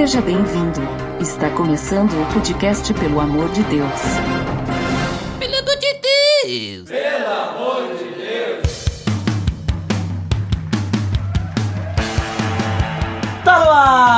Seja bem-vindo. Está começando o podcast Pelo Amor de Deus. Pelo amor de Deus! Tá no ar!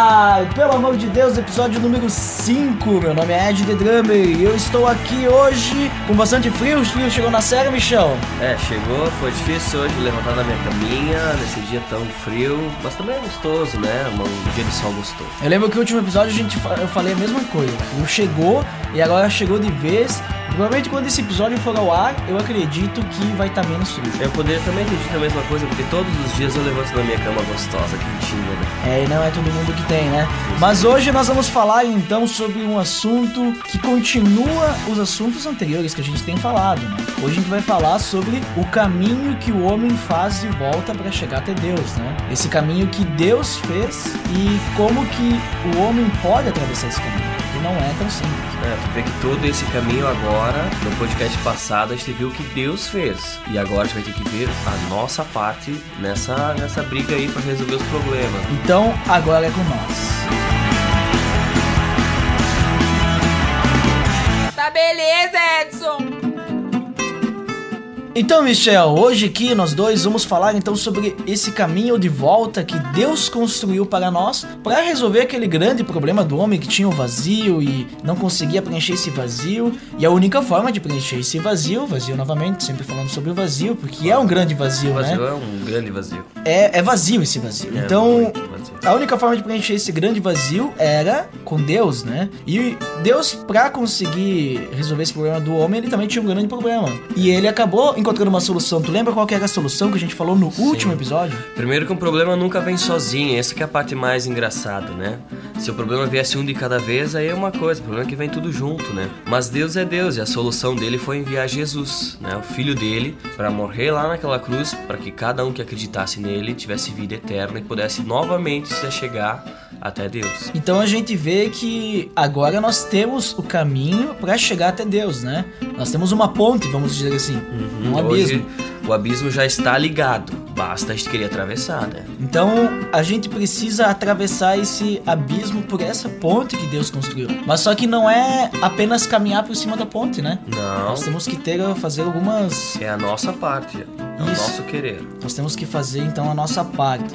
Pelo amor de Deus, episódio número 5. Meu nome é Ed The Drummer e eu estou aqui hoje com bastante frio. O frio chegou na série, Michel. É, chegou, foi difícil hoje levantar da minha caminha nesse dia tão frio, mas também é gostoso, né? Um dia de sol gostoso. Eu lembro que no último episódio a gente, eu falei a mesma coisa. O frio chegou e agora chegou de vez. Provavelmente quando esse episódio for ao ar, eu acredito que vai estar menos frio. Eu poderia também ter dito a mesma coisa, porque todos os dias eu levanto da minha cama gostosa, quentinha, né? É, e não é todo mundo que tem, né? Mas hoje nós vamos falar então sobre um assunto que continua os assuntos anteriores que a gente tem falado, né? Hoje a gente vai falar sobre o caminho que o homem faz de volta para chegar até Deus, né? Esse caminho que Deus fez e como que o homem pode atravessar esse caminho. Não é tão simples. É, tu vê que todo esse caminho agora, no podcast passado, a gente viu o que Deus fez. E agora a gente vai ter que ver a nossa parte nessa, nessa briga aí pra resolver os problemas. Então agora é com nós. Então, Michel, hoje aqui nós dois vamos falar então sobre esse caminho de volta que Deus construiu para nós para resolver aquele grande problema do homem que tinha o vazio e não conseguia preencher esse vazio. E a única forma de preencher esse vazio, vazio novamente, sempre falando sobre o vazio, porque é um grande vazio, O vazio né? é um grande vazio. É, é vazio esse vazio. É então, muito vazio. a única forma de preencher esse grande vazio era com Deus, né? E Deus, pra conseguir resolver esse problema do homem, ele também tinha um grande problema. E ele acabou encontrando uma solução. Tu lembra qual que era a solução que a gente falou no último episódio? Primeiro que um problema nunca vem sozinho, essa que é a parte mais engraçada, né? Se o problema viesse um de cada vez, aí é uma coisa, o problema é que vem tudo junto, né? Mas Deus é Deus e a solução dele foi enviar Jesus, né? O filho dele, para morrer lá naquela cruz, para que cada um que acreditasse nele tivesse vida eterna e pudesse novamente se chegar até Deus. Então a gente vê que agora nós temos o caminho pra chegar até Deus, né? Nós temos uma ponte, vamos dizer assim, um abismo. O abismo já está ligado, basta a gente querer atravessar, né? Então a gente precisa atravessar esse abismo por essa ponte que Deus construiu. Mas só que não é apenas caminhar por cima da ponte, né? Não, Nós temos que ter fazer algumas. é a nossa parte, é o Isso. nosso querer. Nós temos que fazer então a nossa parte.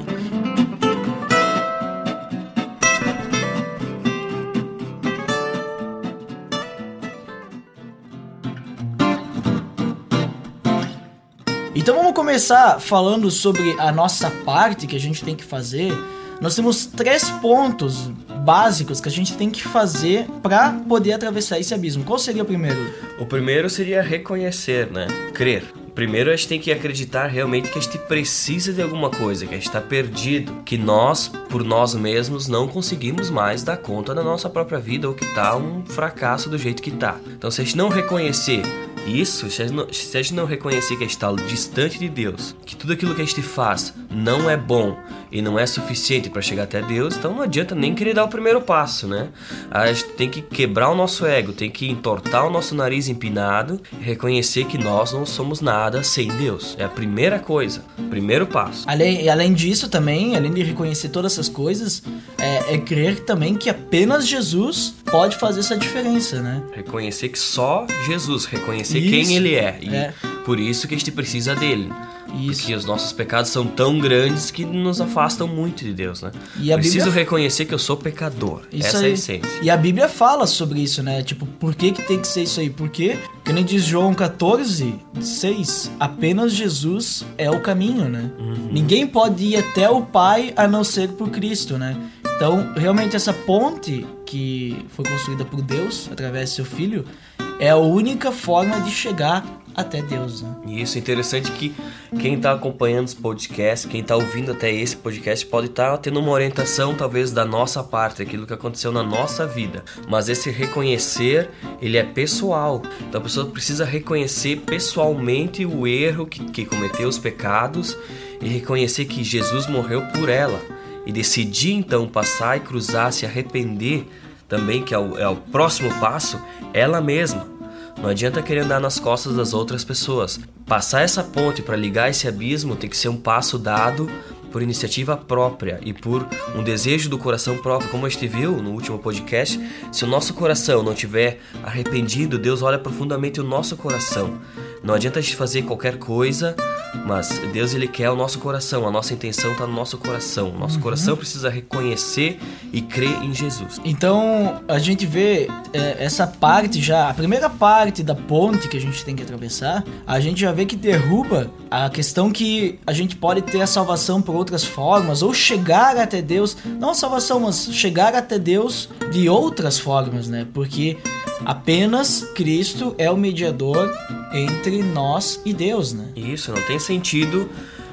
Então vamos começar falando sobre a nossa parte que a gente tem que fazer. Nós temos três pontos básicos que a gente tem que fazer para poder atravessar esse abismo. Qual seria o primeiro? O primeiro seria reconhecer, né? Crer. Primeiro a gente tem que acreditar realmente que a gente precisa de alguma coisa, que a gente está perdido, que nós, por nós mesmos, não conseguimos mais dar conta da nossa própria vida ou que tá um fracasso do jeito que tá. Então se a gente não reconhecer isso, se a, gente não, se a gente não reconhecer que a gente está distante de Deus, que tudo aquilo que a gente faz não é bom e não é suficiente para chegar até Deus, então não adianta nem querer dar o primeiro passo, né? A gente tem que quebrar o nosso ego, tem que entortar o nosso nariz empinado, reconhecer que nós não somos nada sem Deus. É a primeira coisa, primeiro passo. Além, e além disso também, além de reconhecer todas essas coisas, é, é crer também que apenas Jesus pode fazer essa diferença, né? Reconhecer que só Jesus, reconhecer Isso. quem Ele é. E É. por isso que a gente precisa dele. Isso. Porque os nossos pecados são tão grandes que nos afastam muito de Deus, né? E a Preciso Bíblia- reconhecer que eu sou pecador. Isso Essa é a aí. essência. E a Bíblia fala sobre isso, né? Tipo, por que, que tem que ser isso aí? Porque, que nem diz João 14, 6, apenas Jesus é o caminho, né? Ninguém pode ir até o Pai a não ser por Cristo, né? Então, realmente, essa ponte que foi construída por Deus, através do seu Filho, é a única forma de chegar até Deus, né? Isso é interessante que quem está acompanhando os podcasts, quem está ouvindo até esse podcast, pode estar tendo uma orientação talvez da nossa parte, aquilo que aconteceu na nossa vida. Mas esse reconhecer, ele é pessoal. Então a pessoa precisa reconhecer pessoalmente o erro que, que cometeu, os pecados, e reconhecer que Jesus morreu por ela. E decidir então passar e cruzar, se arrepender também, que é o, é o próximo passo, ela mesma. Não adianta querer andar nas costas das outras pessoas. Passar essa ponte para ligar esse abismo tem que ser um passo dado por iniciativa própria e por um desejo do coração próprio, como a gente viu no último podcast, se o nosso coração não tiver arrependido, Deus olha profundamente o nosso coração. Não adianta a gente fazer qualquer coisa, mas Deus ele quer o nosso coração, a nossa intenção está no nosso coração. Nosso uhum. coração precisa reconhecer e crer em Jesus. Então a gente vê é, essa parte já, a primeira parte da ponte que a gente tem que atravessar, a gente já vê que derruba a questão que a gente pode ter a salvação por outras formas ou chegar até Deus, não salvação, mas chegar até Deus de outras formas, né? Porque apenas Cristo é o mediador entre nós e Deus, né? Isso, não tem sentido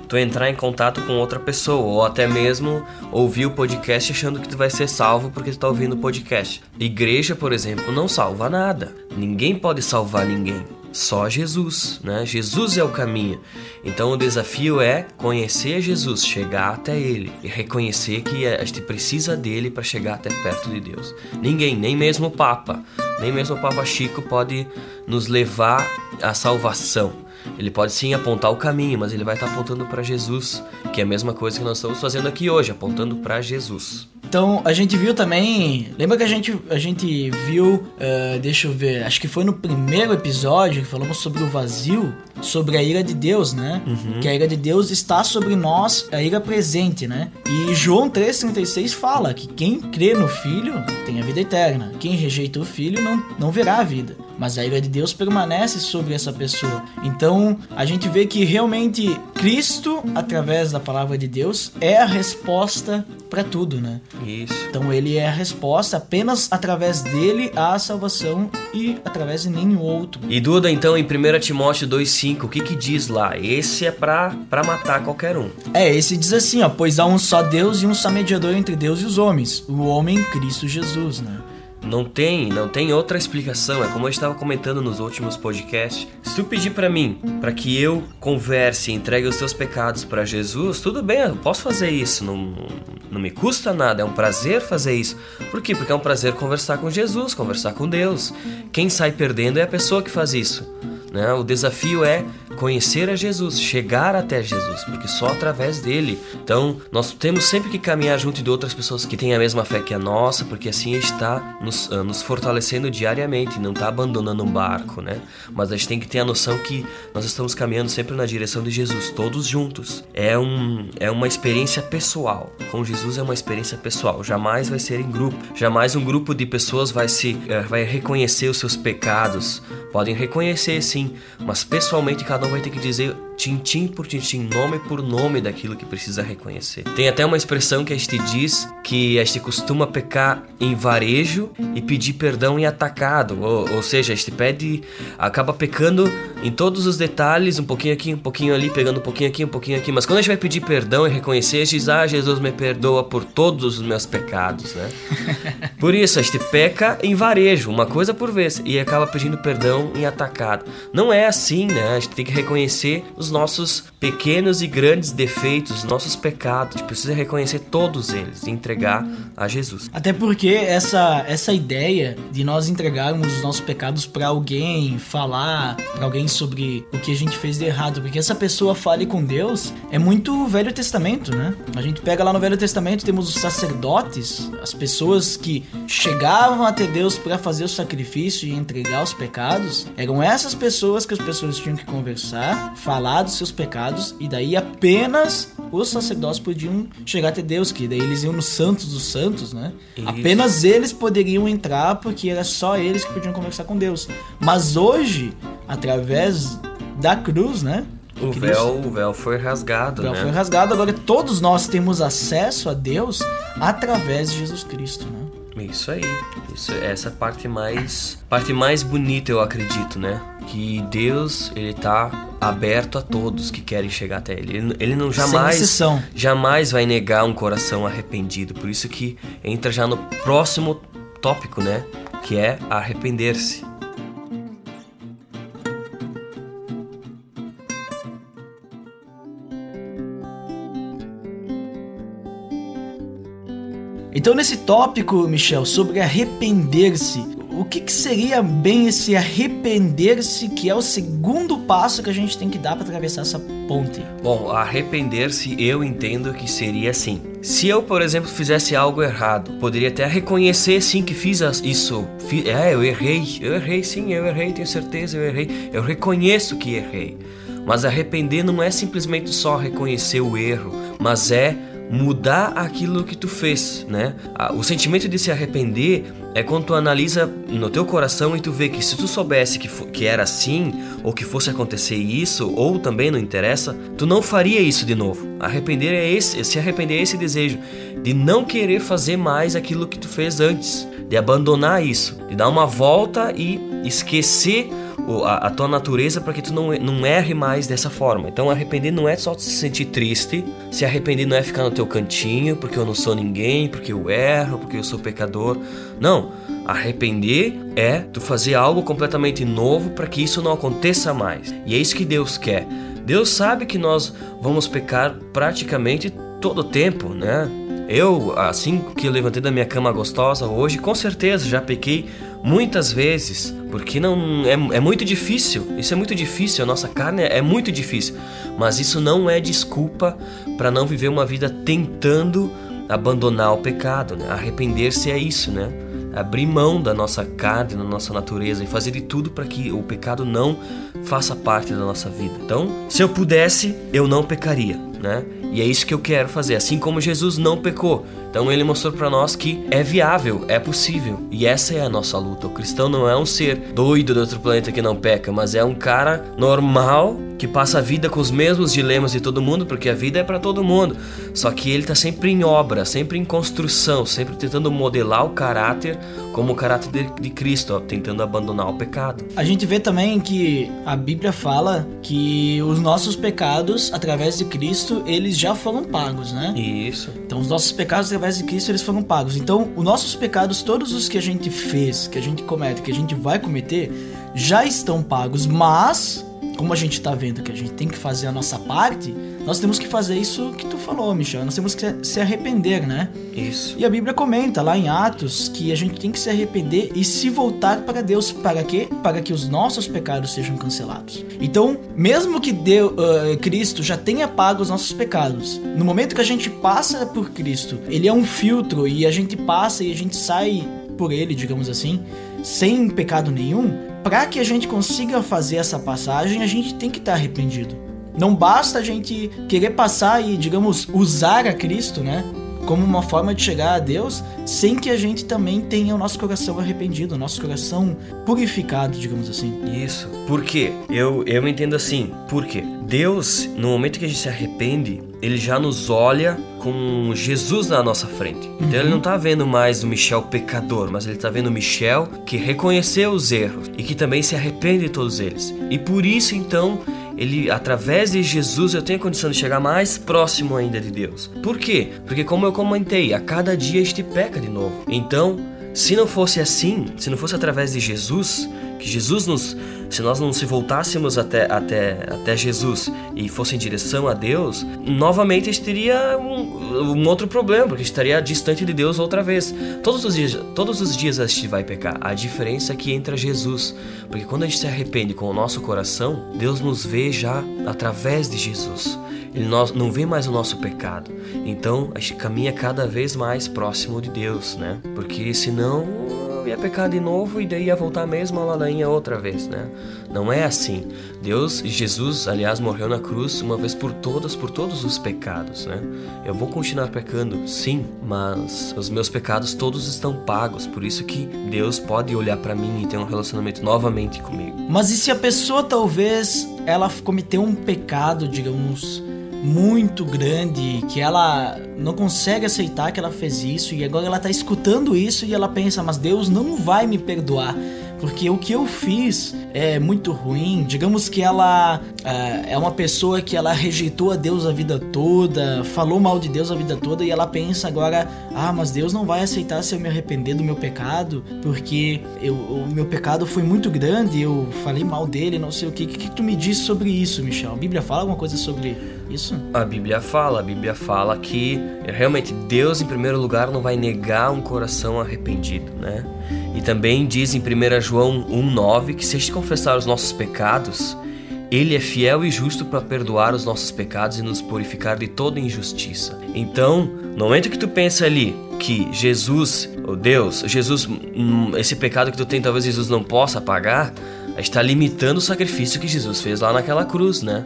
tu entrar em contato com outra pessoa ou até mesmo ouvir o podcast achando que tu vai ser salvo porque tu tá ouvindo o podcast. Igreja, por exemplo, não salva nada. Ninguém pode salvar ninguém. Só Jesus, né? Jesus é o caminho. Então o desafio é conhecer Jesus, chegar até ele e reconhecer que a gente precisa dele para chegar até perto de Deus. Ninguém, nem mesmo o Papa, nem mesmo o Papa Chico pode nos levar à salvação. Ele pode sim apontar o caminho, mas ele vai estar apontando para Jesus, que é a mesma coisa que nós estamos fazendo aqui hoje, apontando para Jesus. Então a gente viu também. Lembra que a gente, a gente viu. Uh, deixa eu ver. Acho que foi no primeiro episódio que falamos sobre o vazio, sobre a ira de Deus, né? Uhum. Que a ira de Deus está sobre nós, a ira presente, né? E João 3,36 fala que quem crê no Filho tem a vida eterna. Quem rejeita o Filho não, não verá a vida mas a ira de Deus permanece sobre essa pessoa. Então, a gente vê que realmente Cristo, através da palavra de Deus, é a resposta para tudo, né? Isso. Então, ele é a resposta, apenas através dele há a salvação e através de nenhum outro. E Duda, então, em 1 Timóteo 2,5, o que que diz lá? Esse é para matar qualquer um. É, esse diz assim, ó, pois há um só Deus e um só mediador entre Deus e os homens, o homem Cristo Jesus, né? Não tem, não tem outra explicação. É como eu estava comentando nos últimos podcasts. Se tu pedir para mim, para que eu converse entregue os teus pecados para Jesus, tudo bem, eu posso fazer isso. Não, não me custa nada, é um prazer fazer isso. Por quê? Porque é um prazer conversar com Jesus, conversar com Deus. Quem sai perdendo é a pessoa que faz isso. Né? O desafio é conhecer a Jesus, chegar até Jesus, porque só através dele. Então, nós temos sempre que caminhar junto de outras pessoas que têm a mesma fé que a nossa, porque assim está nos, uh, nos fortalecendo diariamente, não está abandonando um barco, né? Mas a gente tem que ter a noção que nós estamos caminhando sempre na direção de Jesus, todos juntos. É, um, é uma experiência pessoal. Com Jesus é uma experiência pessoal, jamais vai ser em grupo. Jamais um grupo de pessoas vai se uh, vai reconhecer os seus pecados. Podem reconhecer sim mas pessoalmente cada um vai ter que dizer tintim por tintim, nome por nome daquilo que precisa reconhecer. Tem até uma expressão que a gente diz que a gente costuma pecar em varejo e pedir perdão em atacado, ou, ou seja, a gente pede, acaba pecando em todos os detalhes, um pouquinho aqui, um pouquinho ali, pegando um pouquinho aqui, um pouquinho aqui, mas quando a gente vai pedir perdão e reconhecer, a gente diz, ah, Jesus me perdoa por todos os meus pecados, né? por isso, a gente peca em varejo, uma coisa por vez, e acaba pedindo perdão em atacado. Não é assim, né? A gente tem que reconhecer os nossos pequenos e grandes defeitos, nossos pecados. Precisa reconhecer todos eles e entregar a Jesus. Até porque essa, essa ideia de nós entregarmos os nossos pecados para alguém, falar para alguém sobre o que a gente fez de errado, porque essa pessoa fale com Deus, é muito Velho Testamento, né? A gente pega lá no Velho Testamento, temos os sacerdotes, as pessoas que chegavam até Deus para fazer o sacrifício e entregar os pecados, eram essas pessoas que as pessoas tinham que conversar, falar dos seus pecados, e daí apenas os sacerdotes podiam chegar até Deus, que daí eles iam no Santos dos Santos, né? Isso. Apenas eles poderiam entrar, porque era só eles que podiam conversar com Deus. Mas hoje, através da cruz, né? O véu, o véu foi rasgado, o véu né? foi rasgado, agora todos nós temos acesso a Deus através de Jesus Cristo, né? Isso aí. Isso, essa parte mais parte mais bonita, eu acredito, né? Que Deus, ele tá aberto a todos que querem chegar até ele. Ele, ele não jamais jamais vai negar um coração arrependido. Por isso que entra já no próximo tópico, né? Que é arrepender-se. Então, nesse tópico, Michel, sobre arrepender-se, o que, que seria bem esse arrepender-se, que é o segundo passo que a gente tem que dar para atravessar essa ponte? Bom, arrepender-se eu entendo que seria assim. Se eu, por exemplo, fizesse algo errado, poderia até reconhecer sim que fiz isso. é, eu errei, eu errei sim, eu errei, tenho certeza, eu errei. Eu reconheço que errei. Mas arrepender não é simplesmente só reconhecer o erro, mas é mudar aquilo que tu fez, né? O sentimento de se arrepender é quando tu analisa no teu coração e tu vê que se tu soubesse que, que era assim, ou que fosse acontecer isso, ou também não interessa, tu não faria isso de novo. Arrepender é esse, se arrepender é esse desejo de não querer fazer mais aquilo que tu fez antes, de abandonar isso, de dar uma volta e esquecer a, a tua natureza para que tu não, não erre mais dessa forma. Então arrepender não é só se sentir triste, se arrepender não é ficar no teu cantinho porque eu não sou ninguém, porque eu erro, porque eu sou pecador. Não, arrepender é tu fazer algo completamente novo para que isso não aconteça mais. E é isso que Deus quer. Deus sabe que nós vamos pecar praticamente todo o tempo, né? Eu, assim que eu levantei da minha cama gostosa hoje, com certeza já pequei muitas vezes, porque não é, é muito difícil. Isso é muito difícil, a nossa carne é muito difícil. Mas isso não é desculpa para não viver uma vida tentando abandonar o pecado. Né? Arrepender-se é isso, né? Abrir mão da nossa carne, da nossa natureza e fazer de tudo para que o pecado não faça parte da nossa vida. Então, se eu pudesse, eu não pecaria, né? E é isso que eu quero fazer, assim como Jesus não pecou. Então ele mostrou para nós que é viável, é possível. E essa é a nossa luta. O cristão não é um ser doido do outro planeta que não peca, mas é um cara normal que passa a vida com os mesmos dilemas de todo mundo, porque a vida é para todo mundo. Só que ele tá sempre em obra, sempre em construção, sempre tentando modelar o caráter como o caráter de, Cristo, ó, tentando abandonar o pecado. A gente vê também que a Bíblia fala que os nossos pecados, através de Cristo, eles já foram pagos, né? Isso. Então os nossos pecados através de Cristo eles foram pagos. Então, os nossos pecados, todos os que a gente fez, que a gente comete, que a gente vai cometer, já estão pagos, mas como a gente está vendo que a gente tem que fazer a nossa parte, nós temos que fazer isso que tu falou, Michel. Nós temos que se arrepender, né? Isso. E a Bíblia comenta lá em Atos que a gente tem que se arrepender e se voltar para Deus. Para quê? Para que os nossos pecados sejam cancelados. Então, mesmo que Deus, uh, Cristo já tenha pago os nossos pecados, no momento que a gente passa por Cristo, ele é um filtro e a gente passa e a gente sai por ele, digamos assim, sem pecado nenhum para que a gente consiga fazer essa passagem, a gente tem que estar tá arrependido. Não basta a gente querer passar e, digamos, usar a Cristo, né? Como uma forma de chegar a Deus, sem que a gente também tenha o nosso coração arrependido, o nosso coração purificado, digamos assim. Isso. Por quê? Eu, eu entendo assim. Por quê? Deus, no momento que a gente se arrepende, ele já nos olha com Jesus na nossa frente. Então uhum. ele não tá vendo mais o Michel pecador, mas ele tá vendo o Michel que reconheceu os erros e que também se arrepende de todos eles. E por isso então ele através de Jesus eu tenho a condição de chegar mais próximo ainda de Deus. Por quê? Porque como eu comentei, a cada dia este peca de novo. Então, se não fosse assim, se não fosse através de Jesus, que Jesus nos se nós não se voltássemos até, até, até Jesus e fosse em direção a Deus, novamente a gente teria um, um outro problema, porque estaria distante de Deus outra vez. Todos os dias, todos os dias a gente vai pecar. A diferença é que entra Jesus, porque quando a gente se arrepende com o nosso coração, Deus nos vê já através de Jesus. Ele não vê mais o nosso pecado. Então a gente caminha cada vez mais próximo de Deus, né? Porque senão ia pecar de novo e daí ia voltar a ladainha outra vez, né? Não é assim. Deus, Jesus, aliás, morreu na cruz uma vez por todas, por todos os pecados, né? Eu vou continuar pecando, sim, mas os meus pecados todos estão pagos, por isso que Deus pode olhar para mim e ter um relacionamento novamente comigo. Mas e se a pessoa talvez ela cometeu um pecado, digamos, muito grande que ela não consegue aceitar que ela fez isso e agora ela tá escutando isso e ela pensa, mas Deus não vai me perdoar porque o que eu fiz é muito ruim. Digamos que ela é, é uma pessoa que ela rejeitou a Deus a vida toda, falou mal de Deus a vida toda e ela pensa agora: ah, mas Deus não vai aceitar se eu me arrepender do meu pecado, porque eu, o meu pecado foi muito grande, eu falei mal dele, não sei o que. O que, que tu me diz sobre isso, Michel? A Bíblia fala alguma coisa sobre Isso? A Bíblia fala, a Bíblia fala que realmente Deus em primeiro lugar não vai negar um coração arrependido, né? E também diz em 1 João 1:9 que se a gente confessar os nossos pecados, ele é fiel e justo para perdoar os nossos pecados e nos purificar de toda injustiça. Então, no momento que tu pensa ali que Jesus, o Deus, Jesus, hum, esse pecado que tu tem, talvez Jesus não possa pagar, está limitando o sacrifício que Jesus fez lá naquela cruz, né?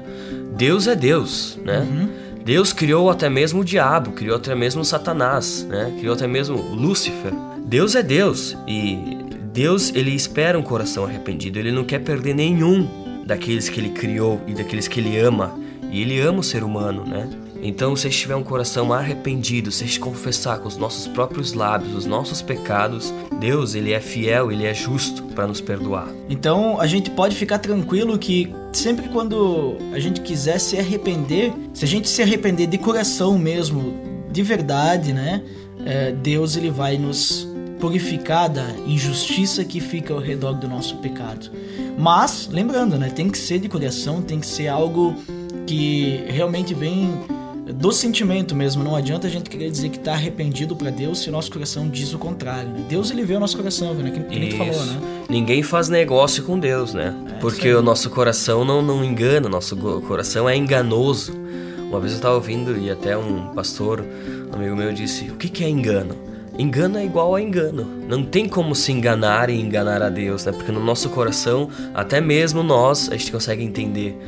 Deus é Deus, né? Uhum. Deus criou até mesmo o diabo, criou até mesmo Satanás, né? Criou até mesmo Lúcifer. Deus é Deus e Deus ele espera um coração arrependido. Ele não quer perder nenhum daqueles que ele criou e daqueles que ele ama. E ele ama o ser humano, né? Então, se estiver um coração arrependido, se confessar com os nossos próprios lábios os nossos pecados, Deus, ele é fiel, ele é justo para nos perdoar. Então, a gente pode ficar tranquilo que sempre quando a gente quiser se arrepender, se a gente se arrepender de coração mesmo, de verdade, né? É, Deus ele vai nos purificar da injustiça que fica ao redor do nosso pecado. Mas, lembrando, né, tem que ser de coração, tem que ser algo que realmente vem do sentimento mesmo. Não adianta a gente querer dizer que está arrependido para Deus se o nosso coração diz o contrário. Né? Deus ele vê o nosso coração, né? Que, que nem falou, né? Ninguém faz negócio com Deus, né? É, Porque o nosso coração não, não engana, nosso coração é enganoso. Uma vez eu estava ouvindo e até um pastor, um amigo meu, disse: O que, que é engano? Engano é igual a engano. Não tem como se enganar e enganar a Deus, né? Porque no nosso coração, até mesmo nós, a gente consegue entender.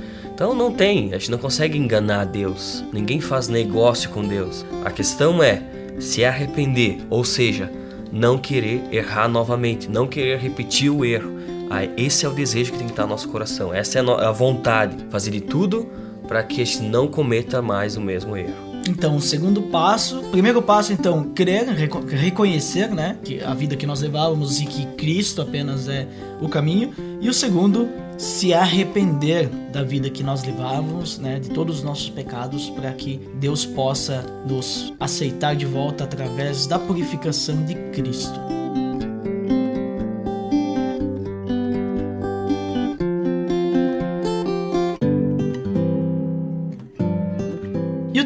Então não tem, a gente não consegue enganar Deus. Ninguém faz negócio com Deus. A questão é se arrepender, ou seja, não querer errar novamente, não querer repetir o erro. Ah, esse é o desejo que tem que estar no nosso coração. Essa é a vontade, fazer de tudo para que a gente não cometa mais o mesmo erro. Então, o segundo passo, primeiro passo, então, crer, reconhecer, né, que a vida que nós levávamos e que Cristo apenas é o caminho. E o segundo, se arrepender da vida que nós levávamos, né, de todos os nossos pecados, para que Deus possa nos aceitar de volta através da purificação de Cristo.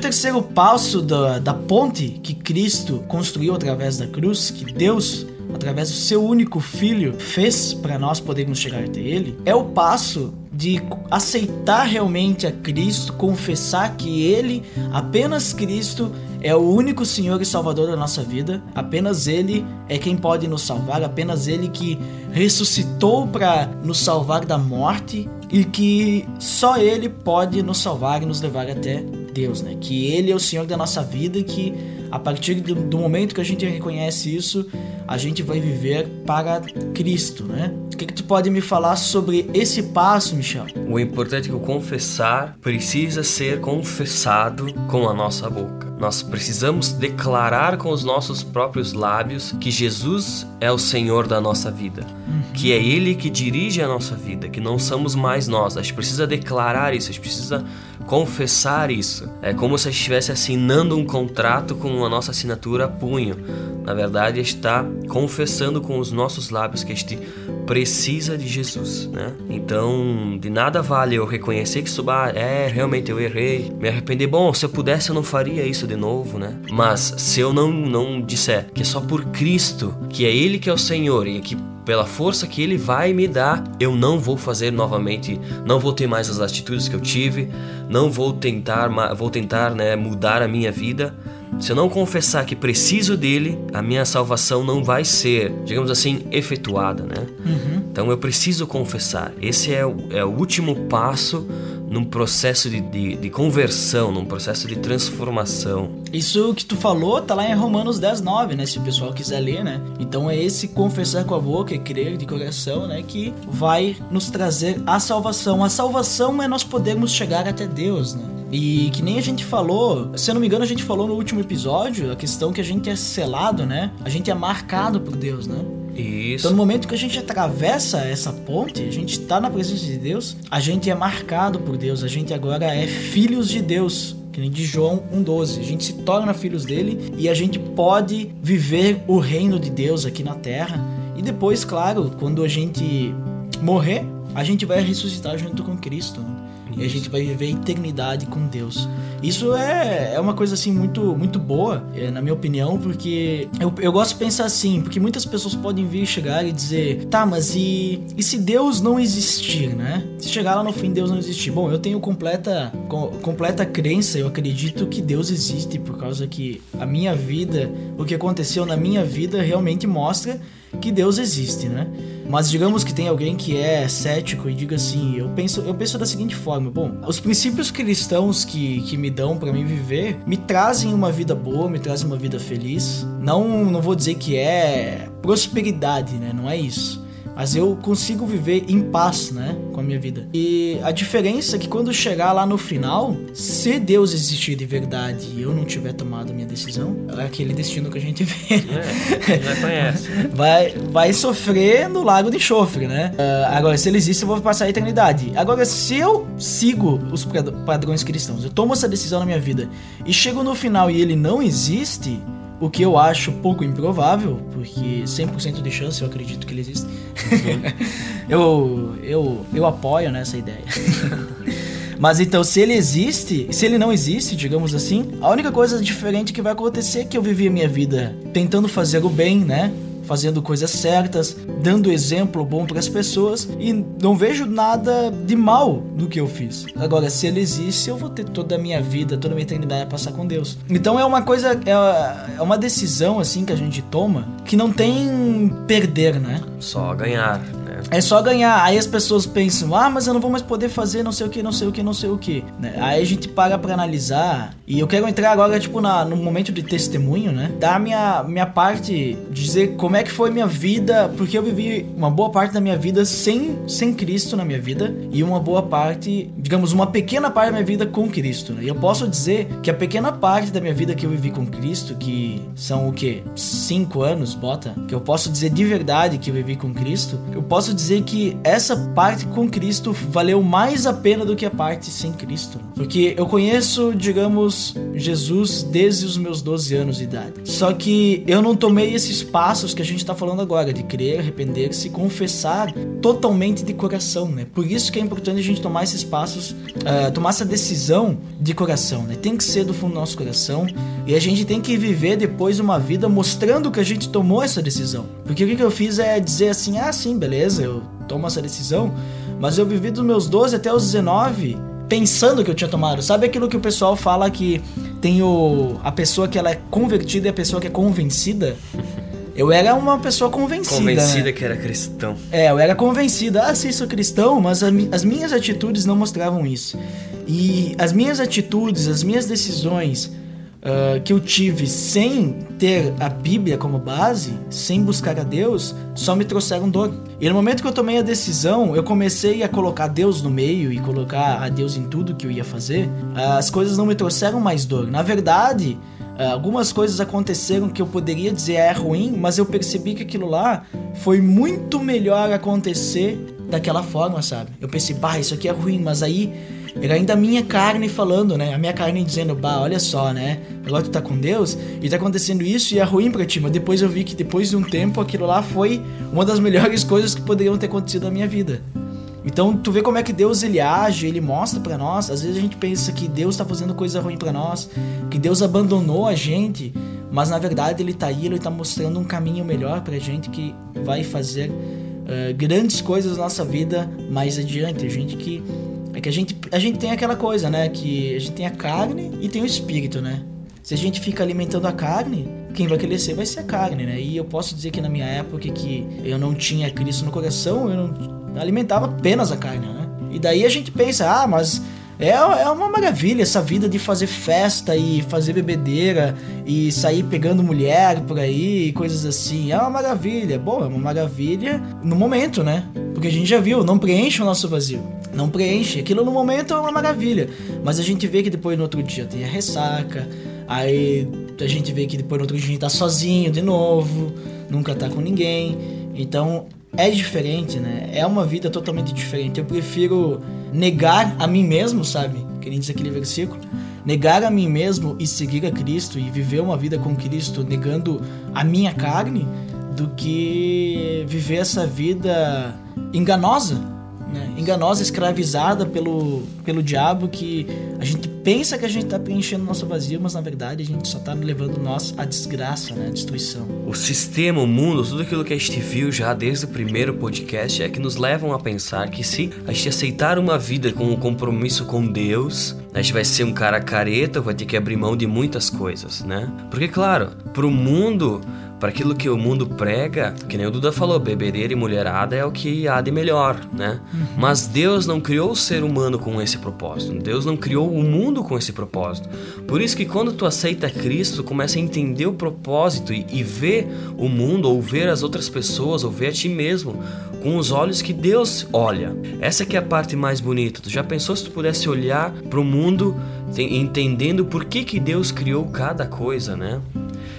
terceiro passo da, da ponte que Cristo construiu através da cruz, que Deus através do seu único filho fez para nós podermos chegar até ele, é o passo de aceitar realmente a Cristo, confessar que ele, apenas Cristo, é o único Senhor e Salvador da nossa vida, apenas ele é quem pode nos salvar, apenas ele que ressuscitou para nos salvar da morte e que só ele pode nos salvar e nos levar até Deus, né? Que Ele é o Senhor da nossa vida e que a partir do, momento que a gente reconhece isso, a gente vai viver para Cristo, né? O que, que tu pode me falar sobre esse passo, Michel? O importante é que o confessar precisa ser confessado com a nossa boca. Nós precisamos declarar com os nossos próprios lábios que Jesus é o Senhor da nossa vida, uhum. que é Ele que dirige a nossa vida, que não somos mais nós. A gente precisa declarar isso, a gente precisa confessar isso. É como se a gente estivesse assinando um contrato com a nossa assinatura a punho. Na verdade, está confessando com os nossos lábios que a gente precisa de Jesus, né? Então, de nada vale eu reconhecer que isso, ah, é, realmente eu errei, me arrepender. Bom, se eu pudesse eu não faria isso de novo, né? Mas se eu não não disser que é só por Cristo, que é ele que é o Senhor e que pela força que ele vai me dar, eu não vou fazer novamente, não vou ter mais as atitudes que eu tive, não vou tentar, vou tentar, né, mudar a minha vida. Se eu não confessar que preciso dele, a minha salvação não vai ser, digamos assim, efetuada, né? Uhum. Então eu preciso confessar. Esse é o, é o último passo num processo de, de, de, conversão, num processo de transformação. Isso que tu falou tá lá em Romanos 10, 9, né? Se o pessoal quiser ler, né? Então é esse confessar com a boca e crer de coração, né? Que vai nos trazer a salvação. A salvação é nós podermos chegar até Deus, né? E que nem a gente falou, se eu não me engano, a gente falou no último episódio a questão que a gente é selado, né? A gente é marcado por Deus, né? Isso. Então, no momento que a gente atravessa essa ponte, a gente está na presença de Deus, a gente é marcado por Deus, a gente agora é filhos de Deus. Que nem de João 1,12. A gente se torna filhos dele e a gente pode viver o reino de Deus aqui na terra. E depois, claro, quando a gente morrer, a gente vai ressuscitar junto com Cristo. E a gente vai viver a eternidade com Deus. Isso é, é uma coisa assim muito, muito boa, é, na minha opinião, porque eu, eu gosto de pensar assim, porque muitas pessoas podem vir chegar e dizer, tá, mas e, e se Deus não existir, né? Se chegar lá no fim Deus não existir. Bom, eu tenho completa, com, completa crença, eu acredito que Deus existe por causa que a minha vida, o que aconteceu na minha vida realmente mostra que Deus existe, né? Mas digamos que tem alguém que é cético e diga assim, eu penso, eu penso da seguinte forma, bom, os princípios cristãos que, que me dão para mim viver me trazem uma vida boa, me trazem uma vida feliz. Não, não vou dizer que é prosperidade, né? Não é isso mas eu consigo viver em paz, né, com a minha vida. E a diferença é que quando chegar lá no final, se Deus existir de verdade e eu não tiver tomado minha decisão, é aquele destino que a gente vê. É, já conhece. vai, vai sofrer no lago de enxofre, né? Uh, agora, se ele existe, eu vou passar a eternidade. Agora, se eu sigo os padrões cristãos, eu tomo essa decisão na minha vida e chego no final e ele não existe, o que eu acho pouco improvável, porque 100% de chance eu acredito que ele existe. eu, eu, eu apoio nessa ideia. Mas então, se ele existe, se ele não existe, digamos assim, a única coisa diferente que vai acontecer é que eu vivi a minha vida tentando fazer o bem, né? Fazendo coisas certas, dando exemplo bom para as pessoas e não vejo nada de mal no que eu fiz. Agora, se ele existe, eu vou ter toda a minha vida, toda a minha eternidade a passar com Deus. Então é uma coisa, é, é uma decisão assim que a gente toma que não tem perder, né? Só ganhar. É só ganhar. Aí as pessoas pensam, ah, mas eu não vou mais poder fazer não sei o que, não sei o que, não sei o que. Né? Aí a gente paga pra analisar. E eu quero entrar agora, tipo, na, no momento de testemunho, né? Dar minha, minha parte, dizer como é que foi minha vida, porque eu vivi uma boa parte da minha vida sem, sem Cristo na minha vida. E uma boa parte, digamos, uma pequena parte da minha vida com Cristo. Né? E eu posso dizer que a pequena parte da minha vida que eu vivi com Cristo, que são o quê? Cinco anos, bota? Que eu posso dizer de verdade que eu vivi com Cristo, eu posso dizer que essa parte com Cristo valeu mais a pena do que a parte sem Cristo. Porque eu conheço, digamos, Jesus desde os meus 12 anos de idade. Só que eu não tomei esses passos que a gente está falando agora, de crer, arrepender-se, confessar totalmente de coração, né? Por isso que é importante a gente tomar esses passos, uh, tomar essa decisão de coração, né? Tem que ser do fundo do nosso coração e a gente tem que viver depois uma vida mostrando que a gente tomou essa decisão. Porque o que eu fiz é dizer assim, ah, sim, beleza, eu tomo essa decisão, mas eu vivi dos meus 12 até os 19 pensando que eu tinha tomado. Sabe aquilo que o pessoal fala que tem o a pessoa que ela é convertida e a pessoa que é convencida? Eu era uma pessoa convencida. Convencida né? que era cristão. É, eu era convencida. Ah, sim, sou cristão, mas as minhas atitudes não mostravam isso. E as minhas atitudes, as minhas decisões, uh, que eu tive sem ter a Bíblia como base, sem buscar a Deus, só me trouxeram dor. E no momento que eu tomei a decisão, eu comecei a colocar Deus no meio e colocar a Deus em tudo que eu ia fazer, as coisas não me trouxeram mais dor. Na verdade, algumas coisas aconteceram que eu poderia dizer é ruim, mas eu percebi que aquilo lá foi muito melhor acontecer daquela forma, sabe? Eu pensei, bah, isso aqui é ruim, mas aí era ainda a minha carne falando, né? A minha carne dizendo, bah, olha só, né? Agora tu tá com Deus e tá acontecendo isso e é ruim pra ti. Mas depois eu vi que depois de um tempo aquilo lá foi uma das melhores coisas que poderiam ter acontecido na minha vida. Então, tu vê como é que Deus ele age, ele mostra para nós. Às vezes a gente pensa que Deus tá fazendo coisa ruim para nós, que Deus abandonou a gente, mas na verdade ele tá aí, ele tá mostrando um caminho melhor pra gente que vai fazer uh, grandes coisas na nossa vida mais adiante. Gente que é que a gente, a gente tem aquela coisa, né? Que a gente tem a carne e tem o espírito, né? Se a gente fica alimentando a carne, quem vai crescer vai ser a carne, né? E eu posso dizer que na minha época que eu não tinha Cristo no coração, eu não alimentava apenas a carne, né? E daí a gente pensa, ah, mas é, é uma maravilha essa vida de fazer festa e fazer bebedeira e sair pegando mulher por aí e coisas assim. É uma maravilha. Bom, é uma maravilha no momento, né? Porque a gente já viu, não preenche o nosso vazio. Não preenche. Aquilo no momento é uma maravilha. Mas a gente vê que depois no outro dia tem a ressaca. Aí a gente vê que depois no outro dia a gente tá sozinho de novo. Nunca tá com ninguém. Então é diferente, né? É uma vida totalmente diferente. Eu prefiro negar a mim mesmo, sabe? Que nem diz aquele versículo. Negar a mim mesmo e seguir a Cristo e viver uma vida com Cristo negando a minha carne do que viver essa vida enganosa, né? enganosa, escravizada pelo, pelo diabo, que a gente pensa que a gente está preenchendo nosso vazio, mas na verdade a gente só está levando nós à desgraça, né? à destruição. O sistema, o mundo, tudo aquilo que a gente viu já desde o primeiro podcast é que nos levam a pensar que se a gente aceitar uma vida com um compromisso com Deus, a gente vai ser um cara careta, vai ter que abrir mão de muitas coisas, né? Porque, claro, pro mundo para aquilo que o mundo prega, que nem o Duda falou, bebedeira e mulherada é o que há de melhor, né? Uhum. Mas Deus não criou o ser humano com esse propósito. Deus não criou o mundo com esse propósito. Por isso que quando tu aceita Cristo, tu começa a entender o propósito e, e ver o mundo, ou ver as outras pessoas, ou ver a ti mesmo com os olhos que Deus olha. Essa que é a parte mais bonita. Tu já pensou se tu pudesse olhar para o mundo entendendo por que, que Deus criou cada coisa, né?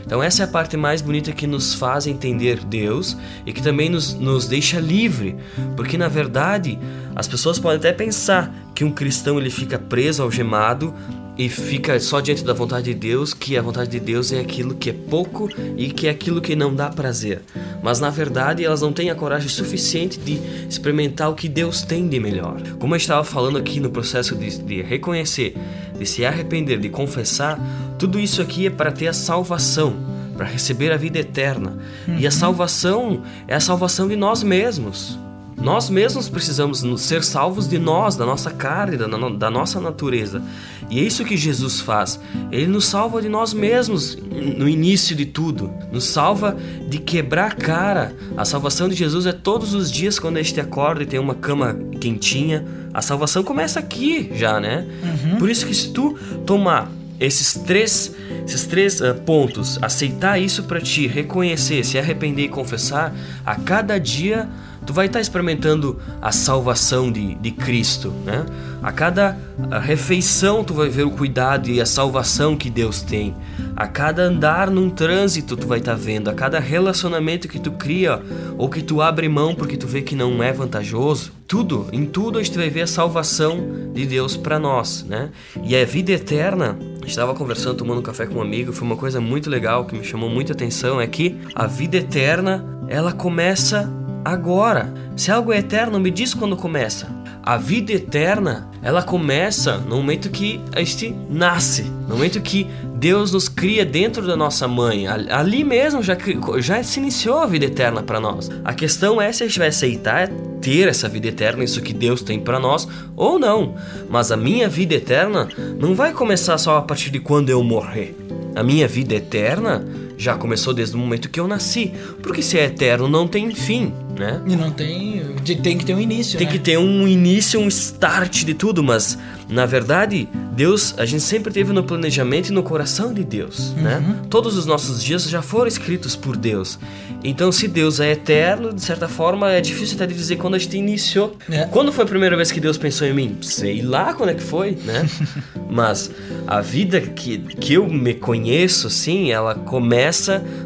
Então, essa é a parte mais bonita que nos faz entender Deus e que também nos, nos deixa livre, porque na verdade as pessoas podem até pensar que um cristão ele fica preso, algemado e fica só diante da vontade de Deus, que a vontade de Deus é aquilo que é pouco e que é aquilo que não dá prazer. Mas na verdade elas não têm a coragem suficiente de experimentar o que Deus tem de melhor. Como eu estava falando aqui no processo de, de reconhecer, de se arrepender, de confessar, tudo isso aqui é para ter a salvação, para receber a vida eterna. Uhum. E a uhum. salvação é a salvação de nós mesmos. Nós mesmos precisamos ser salvos de nós, da nossa carne, da, da, nossa natureza. E é isso que Jesus faz. Ele nos salva de nós mesmos no início de tudo. Nos salva de quebrar a cara. A salvação de Jesus é todos os dias quando a gente acorda e tem uma cama quentinha. A salvação começa aqui já, né? Uhum. Por isso que se tu tomar esses três, esses três uh, pontos, aceitar isso para ti, reconhecer, se arrepender e confessar, a cada dia tu vai estar tá experimentando a salvação de, de Cristo, né? A cada refeição tu vai ver o cuidado e a salvação que Deus tem. A cada andar num trânsito tu vai estar tá vendo, a cada relacionamento que tu cria ou que tu abre mão porque tu vê que não é vantajoso, tudo, em tudo a gente vai ver a salvação de Deus para nós, né? E a vida eterna, estava conversando, tomando um café com um amigo, foi uma coisa muito legal que me chamou muita atenção é que a vida eterna, ela começa agora. Se algo é eterno, me diz quando começa. A vida eterna, ela começa no momento que a gente nasce, no momento que Deus nos cria dentro da nossa mãe. Ali mesmo já, já se iniciou a vida eterna para nós. A questão é se a gente vai aceitar ter essa vida eterna, isso que Deus tem para nós, ou não. Mas a minha vida eterna não vai começar só a partir de quando eu morrer. A minha vida eterna já começou desde o momento que eu nasci. Porque se é eterno, não tem fim, né? E não tem. Tem que ter um início. Tem né? que ter um início, um start de tudo, mas na verdade, Deus, a gente sempre teve no planejamento e no coração de Deus, né? uhum. né? Todos os nossos dias já foram escritos por Deus. Então, se Deus é eterno, de certa forma, é difícil até de dizer quando a gente iniciou. É. Quando foi a primeira vez que Deus pensou em mim? Sei lá quando é que foi, né? mas a vida que, que eu me conheço, sim, ela começa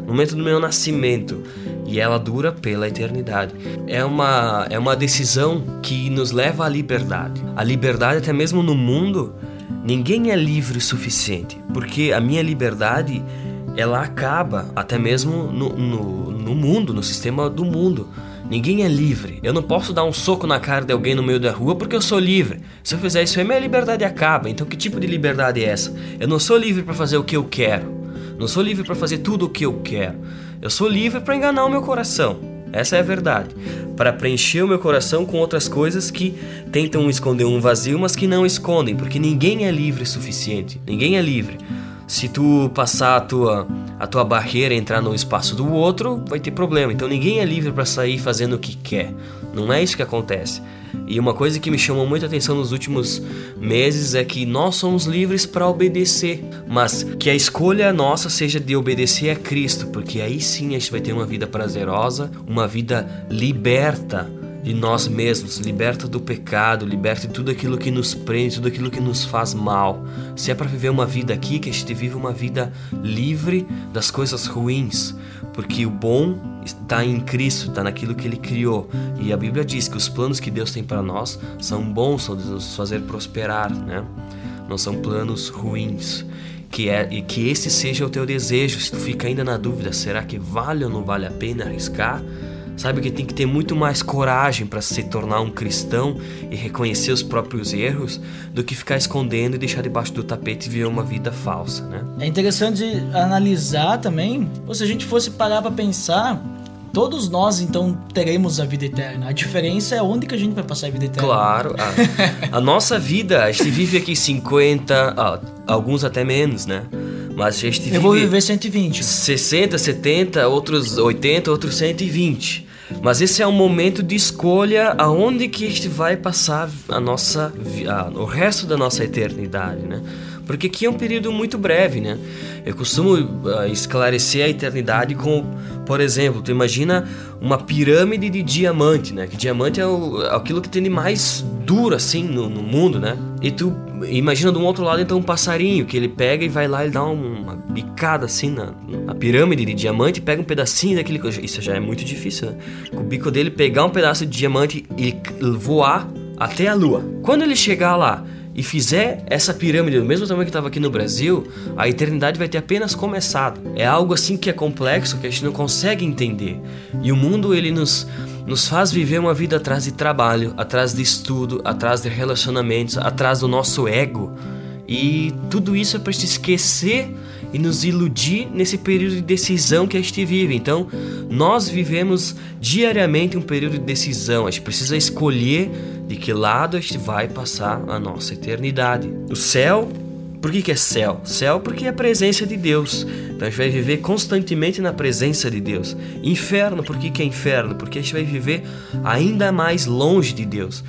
no momento do meu nascimento e ela dura pela eternidade. É uma, é uma decisão que nos leva à liberdade. A liberdade, até mesmo no mundo, ninguém é livre o suficiente, porque a minha liberdade ela acaba até mesmo no, no, no mundo, no sistema do mundo. Ninguém é livre. Eu não posso dar um soco na cara de alguém no meio da rua porque eu sou livre. Se eu fizer isso, aí minha liberdade acaba. Então, que tipo de liberdade é essa? Eu não sou livre para fazer o que eu quero. Não sou livre para fazer tudo o que eu quero. Eu sou livre para enganar o meu coração. Essa é a verdade. Para preencher o meu coração com outras coisas que tentam esconder um vazio, mas que não escondem, porque ninguém é livre o suficiente. Ninguém é livre. Se tu passar a tua, a tua barreira entrar no espaço do outro, vai ter problema. Então ninguém é livre para sair fazendo o que quer. Não é isso que acontece. E uma coisa que me chamou muita atenção nos últimos meses é que nós somos livres para obedecer, mas que a escolha nossa seja de obedecer a Cristo, porque aí sim a gente vai ter uma vida prazerosa, uma vida liberta de nós mesmos, liberta do pecado, liberta de tudo aquilo que nos prende, tudo aquilo que nos faz mal. Se é para viver uma vida aqui, que a gente vive uma vida livre das coisas ruins, porque o bom está em Cristo, está naquilo que Ele criou. E a Bíblia diz que os planos que Deus tem para nós são bons, são de nos fazer prosperar, né? Não são planos ruins. Que é e que esse seja o teu desejo. Se tu fica ainda na dúvida, será que vale ou não vale a pena arriscar? Sabe que tem que ter muito mais coragem para se tornar um cristão e reconhecer os próprios erros do que ficar escondendo e deixar debaixo do tapete e viver uma vida falsa, né? É interessante analisar também, ou se a gente fosse parar para pensar, todos nós então teremos a vida eterna. A diferença é onde que a gente vai passar a vida eterna. Claro, a, a nossa vida, a gente vive aqui 50, ah, alguns até menos, né? Mas a gente vive Eu vou viver 120. 60, 70, outros 80, outros 120. Mas esse é um momento de escolha aonde que a gente vai passar a nossa a- o resto da nossa eternidade, né? Porque aqui é um período muito breve, né? Eu costumo ah, esclarecer a eternidade com, por exemplo, tu imagina uma pirâmide de diamante, né? Que diamante é o, aquilo que tem de mais duro assim no, no mundo, né? E tu imagina do outro lado então um passarinho que ele pega e vai lá e dá uma bicada assim na, na pirâmide de diamante pega um pedacinho daquele. Isso já é muito difícil, né? Com o bico dele pegar um pedaço de diamante e voar até a lua. Quando ele chegar lá e fizer essa pirâmide do mesmo tamanho que estava aqui no Brasil, a eternidade vai ter apenas começado. É algo assim que é complexo, que a gente não consegue entender. E o mundo ele nos nos faz viver uma vida atrás de trabalho, atrás de estudo, atrás de relacionamentos, atrás do nosso ego. E tudo isso é para te esquecer e nos iludir nesse período de decisão que a gente vive. Então, nós vivemos diariamente um período de decisão. A gente precisa escolher de que lado a gente vai passar a nossa eternidade. O céu, por que, que é céu? Céu porque é a presença de Deus. Então a gente vai viver constantemente na presença de Deus. Inferno, por que, que é inferno? Porque a gente vai viver ainda mais longe de Deus.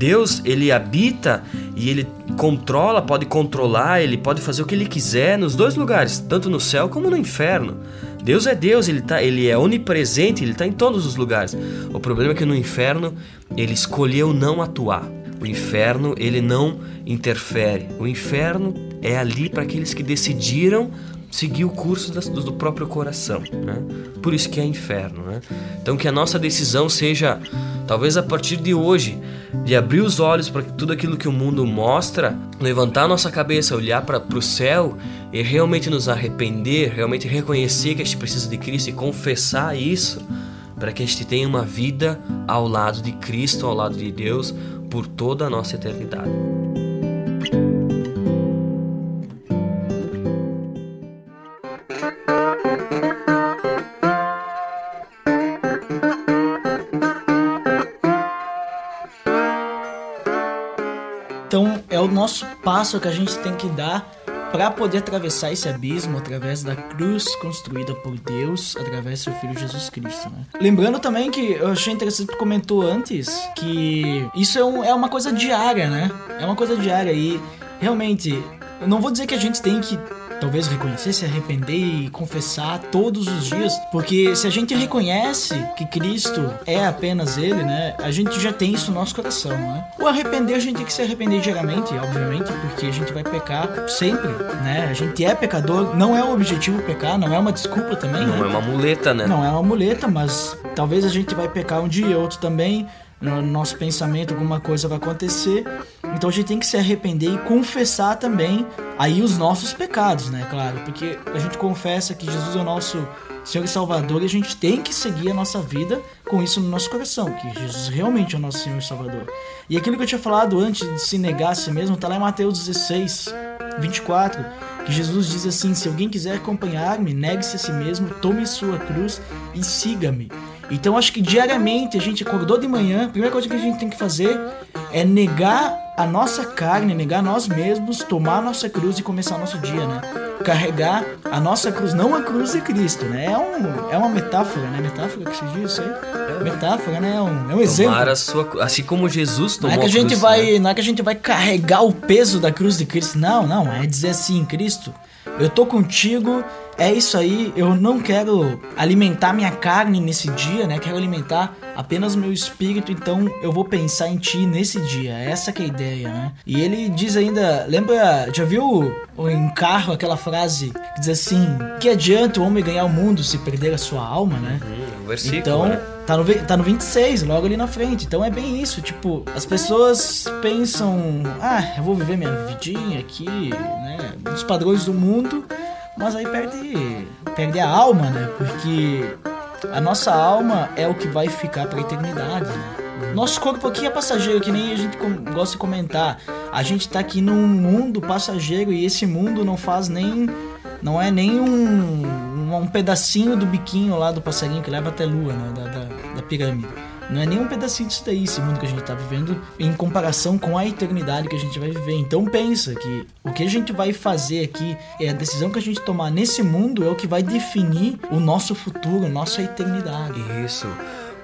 Deus, ele habita e ele controla, pode controlar, ele pode fazer o que ele quiser nos dois lugares, tanto no céu como no inferno. Deus é Deus, ele, tá, ele é onipresente, ele está em todos os lugares. O problema é que no inferno ele escolheu não atuar. O inferno ele não interfere. O inferno é ali para aqueles que decidiram seguir o curso do, próprio coração, né? Por isso que é inferno, né? Então que a nossa decisão seja, talvez a partir de hoje, de abrir os olhos para tudo aquilo que o mundo mostra, levantar nossa cabeça, olhar para o céu e realmente nos arrepender, realmente reconhecer que a gente precisa de Cristo e confessar isso, para que a gente tenha uma vida ao lado de Cristo, ao lado de Deus, por toda a nossa eternidade. Passo que a gente tem que dar para poder atravessar esse abismo através da cruz construída por Deus através do seu filho Jesus Cristo, né? Lembrando também que eu achei interessante que tu comentou antes que isso é, um- é uma coisa diária, né? É uma coisa diária e realmente eu não vou dizer que a gente tem que talvez reconhecer, se arrepender e confessar todos os dias, porque se a gente reconhece que Cristo é apenas Ele, né, a gente já tem isso no nosso coração, né? O arrepender a gente tem que se arrepender diariamente, obviamente, porque a gente vai pecar sempre, né? A gente é pecador, não é o objetivo pecar, não é uma desculpa também, Não né? é uma muleta, né? Não é uma muleta, mas talvez a gente vai pecar um dia, outro também. No nosso pensamento, alguma coisa vai acontecer. Então a gente tem que se arrepender e confessar também aí os nossos pecados, né? Claro, porque a gente confessa que Jesus é o nosso Senhor e Salvador e a gente tem que seguir a nossa vida com isso no nosso coração, que Jesus realmente é o nosso Senhor e Salvador. E aquilo que eu tinha falado antes de se negar a si mesmo, tá lá em Mateus 16, 24, que Jesus diz assim: Se alguém quiser acompanhar-me, negue-se a si mesmo, tome sua cruz e siga-me. Então acho que diariamente a gente acordou de manhã, a primeira coisa que a gente tem que fazer é negar a nossa carne, negar nós mesmos, tomar a nossa cruz e começar o nosso dia, né? Carregar a nossa cruz, não a cruz de Cristo, né? É, um, é uma metáfora, né? Metáfora que se diz isso aí? Metáfora, né? É um, é um exemplo. Tomar a sua, assim como Jesus Não tomou é que a gente cruz, vai, né? não é que a gente vai carregar o peso da cruz de Cristo. Não, não, é dizer assim, Cristo, eu tô contigo, é isso aí, eu não quero alimentar minha carne nesse dia, né? Quero alimentar apenas meu espírito, então eu vou pensar em ti nesse dia. Essa que é a ideia, né? E ele diz ainda, lembra, já viu o- em carro aquela frase que diz assim: "Que adianta o homem ganhar o mundo se perder a sua alma", né? Hum, versículo, Então, né? tá no, tá no 26, logo ali na frente. Então é bem isso, tipo, as pessoas pensam, ah, eu vou viver minha vidinha aqui, né, dos padrões do mundo, mas aí perde, perde a alma, né, porque a nossa alma é o que vai ficar para a eternidade. Né? Nosso corpo aqui é passageiro, que nem a gente gosta de comentar. A gente tá aqui num mundo passageiro e esse mundo não faz nem. Não é nem um, um pedacinho do biquinho lá do passarinho que leva até a lua, né? Da, da, da pirâmide. Não é nem um pedacinho disso daí, esse mundo que a gente tá vivendo, em comparação com a eternidade que a gente vai viver. Então pensa que o que a gente vai fazer aqui é a decisão que a gente tomar nesse mundo é o que vai definir o nosso futuro, a nossa eternidade. Isso.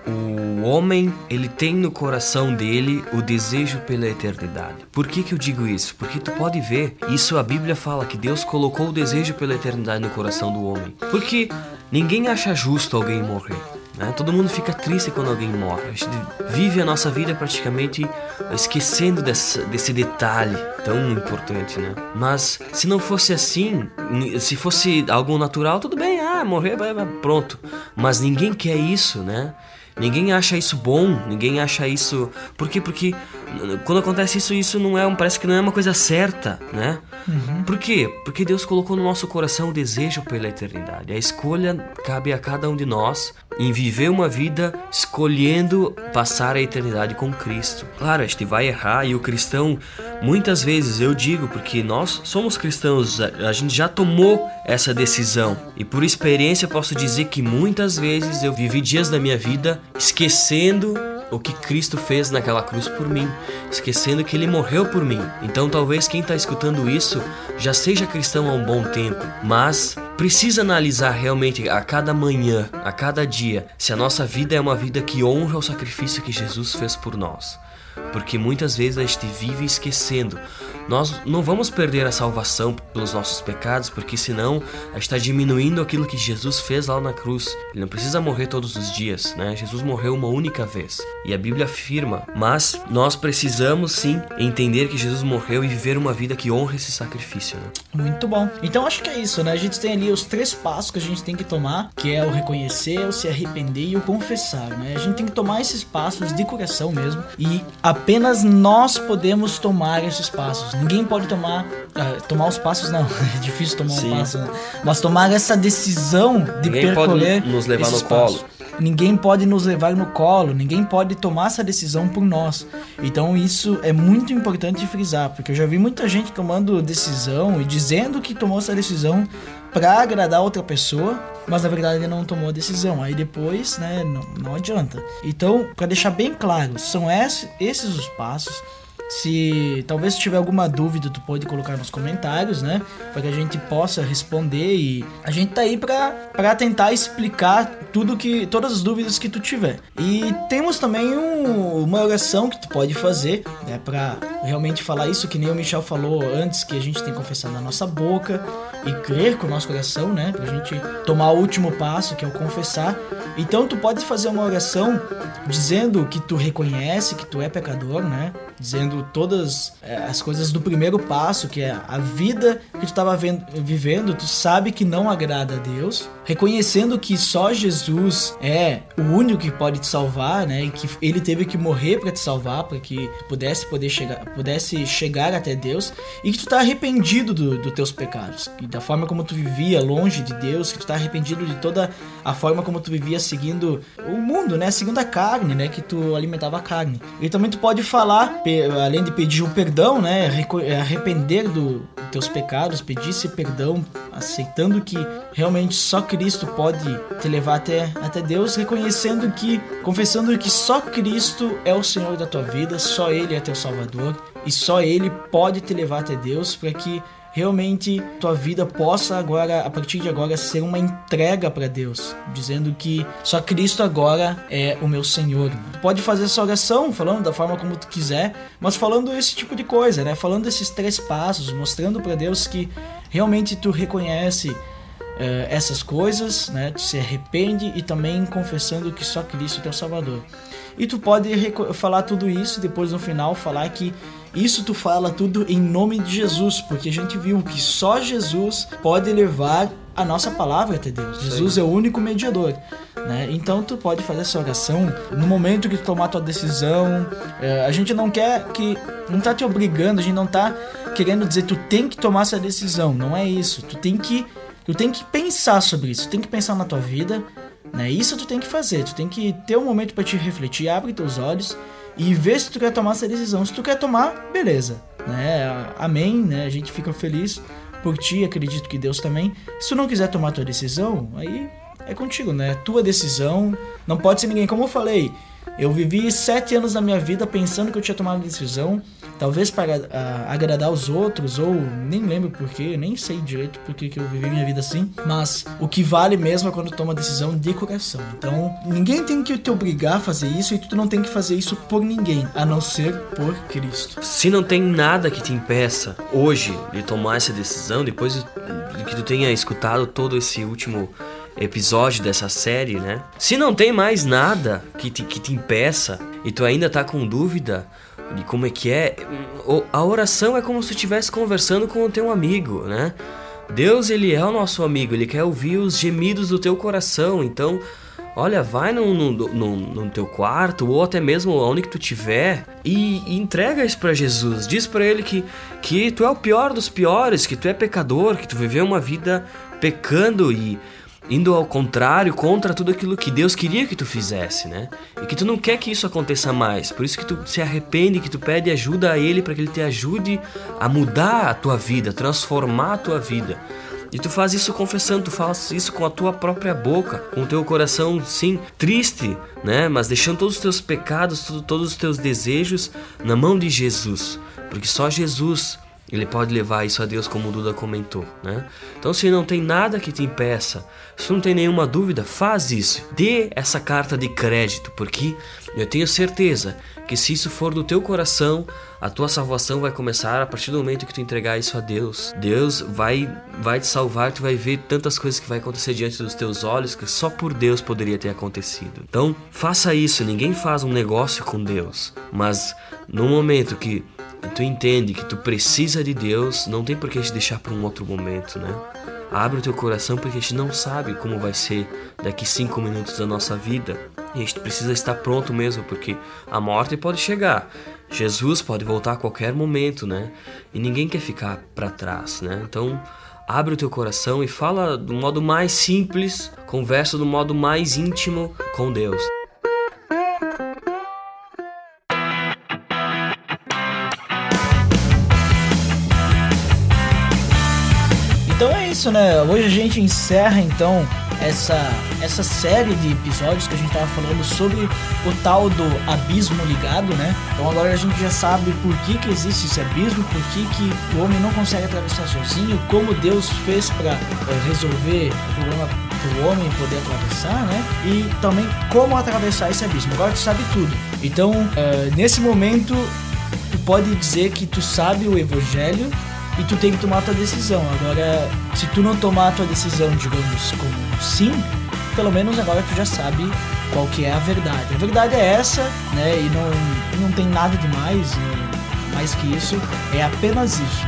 O homem, ele tem no coração dele o desejo pela eternidade. Por que que eu digo isso? Porque tu pode ver, isso a Bíblia fala que Deus colocou o desejo pela eternidade no coração do homem. Porque ninguém acha justo alguém morrer. Né? Todo mundo fica triste quando alguém morre. A gente vive a nossa vida praticamente esquecendo desse, desse detalhe tão importante, né? Mas se não fosse assim, se fosse algo natural, tudo bem, ah, morrer, pronto. Mas ninguém quer isso, né? Ninguém acha isso bom, ninguém acha isso. Por quê? Porque quando acontece isso, isso não é um. Parece que não é uma coisa certa, né? Uhum. Por quê? Porque Deus colocou no nosso coração o desejo pela eternidade. A escolha cabe a cada um de nós em viver uma vida escolhendo passar a eternidade com Cristo. Claro, a gente vai errar e o cristão, muitas vezes eu digo, porque nós somos cristãos, a gente já tomou essa decisão e por experiência posso dizer que muitas vezes eu vivi dias da minha vida esquecendo o que Cristo fez naquela cruz por mim, esquecendo que ele morreu por mim. Então talvez quem está escutando isso já seja cristão há um bom tempo, mas precisa analisar realmente a cada manhã, a cada dia, se a nossa vida é uma vida que honra o sacrifício que Jesus fez por nós. Porque muitas vezes a gente vive esquecendo nós não vamos perder a salvação pelos nossos pecados, porque senão a gente está diminuindo aquilo que Jesus fez lá na cruz. Ele não precisa morrer todos os dias, né? Jesus morreu uma única vez. E a Bíblia afirma, mas nós precisamos sim entender que Jesus morreu e viver uma vida que honra esse sacrifício, né? Muito bom. Então acho que é isso, né? A gente tem ali os três passos que a gente tem que tomar, que é o reconhecer, o se arrepender e o confessar, né? A gente tem que tomar esses passos de coração mesmo e apenas nós podemos tomar esses passos. Ninguém pode tomar. Uh, tomar os passos, não. É difícil tomar Sim. um passo, né? Mas tomar essa decisão de Ninguém percorrer. Pode nos levar no passos. Ninguém pode nos levar no colo, ninguém pode tomar essa decisão por nós. Então isso é muito importante frisar, porque eu já vi muita gente tomando decisão e dizendo que tomou essa decisão para agradar outra pessoa, mas na verdade ele não tomou a decisão. Aí depois, né, não, não adianta. Então, para deixar bem claro, são esses os passos se talvez tiver alguma dúvida, tu pode colocar nos comentários, né? Para que a gente possa responder e a gente tá aí para tentar explicar tudo que todas as dúvidas que tu tiver. E temos também um, uma oração que tu pode fazer, né, para realmente falar isso que nem o Michel falou antes, que a gente tem que confessar na nossa boca e crer com o nosso coração, né? Pra gente tomar o último passo, que é o confessar. Então tu pode fazer uma oração dizendo que tu reconhece que tu é pecador, né? Dizendo todas é, as coisas do primeiro passo, que é a vida que tu estava vivendo, tu sabe que não agrada a Deus, reconhecendo que só Jesus é o único que pode te salvar, né? E que ele teve que morrer para te salvar, para que pudesse poder chegar, pudesse chegar até Deus, e que tu tá arrependido dos do teus pecados, e da forma como tu vivia longe de Deus, que tu tá arrependido de toda a forma como tu vivia seguindo o mundo, né? Seguindo a carne, né? Que tu alimentava a carne. E também tu pode falar, além de pedir o perdão, né? Arrepender dos teus pecados, pedir esse perdão, aceitando que realmente só Cristo pode te levar até, até Deus, reconhecendo que, confessando que só Cristo é o Senhor da tua vida, só Ele é teu Salvador e só Ele pode te levar até Deus para que realmente tua vida possa agora, a partir de agora, ser uma entrega para Deus, dizendo que só Cristo agora é o meu Senhor. Pode fazer essa oração falando da forma como tu quiser, mas falando esse tipo de coisa, né? Falando esses três passos, mostrando para Deus que realmente tu reconhece uh, essas coisas, né? Tu se arrepende e também confessando que só Cristo é teu Salvador. E tu pode falar tudo isso depois no final falar que isso tu fala tudo em nome de Jesus, porque a gente viu que só Jesus pode levar a nossa palavra até Deus. Jesus é o único mediador. Né? Então tu pode fazer essa oração no momento que tu tomar tua decisão. É, a gente não quer que. Não tá te obrigando, a gente não tá querendo dizer tu tem que tomar essa decisão. Não é isso. Tu tem que. Tu tem que pensar sobre isso. Tu tem que pensar na tua vida Né? Isso tu tem que fazer, tu tem que ter um momento para te refletir, abre teus olhos e ver se tu quer tomar essa decisão. Se tu quer tomar, beleza, né? Amém, né? A gente fica feliz por ti, acredito que Deus também. Se tu não quiser tomar tua decisão, aí é contigo, né? Tua decisão, não pode ser ninguém. Como eu falei, eu vivi sete anos da minha vida pensando que eu tinha tomado decisão, talvez para uh, agradar os outros, ou nem lembro porquê, nem sei direito porque que eu vivi minha vida assim, mas o que vale mesmo é quando toma decisão de coração. Então, ninguém tem que te obrigar a fazer isso e tu não tem que fazer isso por ninguém, a não ser por Cristo. Se não tem nada que te impeça hoje de tomar essa decisão, depois de que tu tenha escutado todo esse último episódio dessa série, né? Se não tem mais nada que te, que te impeça e tu ainda tá com dúvida de como é que é, a oração é como se tu estivesse conversando com o teu amigo, né? Deus, ele é o nosso amigo, ele quer ouvir os gemidos do teu coração, então Olha, vai no, no, no, no, teu quarto ou até mesmo onde que tu tiver e, e entrega isso para Jesus. Diz para ele que, que tu é o pior dos piores, que tu é pecador, que tu viveu uma vida pecando e, indo ao contrário, contra tudo aquilo que Deus queria que tu fizesse, né? E que tu não quer que isso aconteça mais. Por isso que tu se arrepende, que tu pede ajuda a ele para que ele te ajude a mudar a tua vida, transformar a tua vida. E tu faz isso confessando, tu faz isso com a tua própria boca, com o teu coração, sim, triste, né? Mas deixando todos os teus pecados, todos os teus desejos na mão de Jesus. Porque só Jesus ele pode levar isso a Deus, como o Duda comentou, né? Então, se não tem nada que te impeça, se não tem nenhuma dúvida, faz isso. Dê essa carta de crédito, porque eu tenho certeza que se isso for do teu coração, a tua salvação vai começar a partir do momento que tu entregar isso a Deus. Deus vai vai te salvar, tu vai ver tantas coisas que vai acontecer diante dos teus olhos que só por Deus poderia ter acontecido. Então, faça isso, ninguém faz um negócio com Deus, mas no momento que tu entende que tu precisa de Deus, não tem por que te deixar para um outro momento, né? Abre o teu coração porque a gente não sabe como vai ser daqui cinco minutos da nossa vida. E a gente precisa estar pronto mesmo, porque a morte pode chegar. Jesus pode voltar a qualquer momento, né? E ninguém quer ficar para trás, né? Então, abre o teu coração e fala do modo mais simples, conversa do modo mais íntimo com Deus. Isso, né? Hoje a gente encerra então essa, essa série de episódios que a gente tava falando sobre o tal do abismo ligado, né? Então agora a gente já sabe por que, que existe esse abismo, por que, que o homem não consegue atravessar sozinho, como Deus fez para eh, resolver o problema o homem poder atravessar, né? E também como atravessar esse abismo. Agora tu sabe tudo. Então, uh, nesse momento, tu pode dizer que tu sabe o evangelho e tu tem que tomar a tua decisão. Agora, se tu não tomar a tua decisão, digamos, como sim, pelo menos agora tu já sabe qual que é a verdade. A verdade é essa, né? E não, não tem nada de mais, mais que isso. É apenas isso.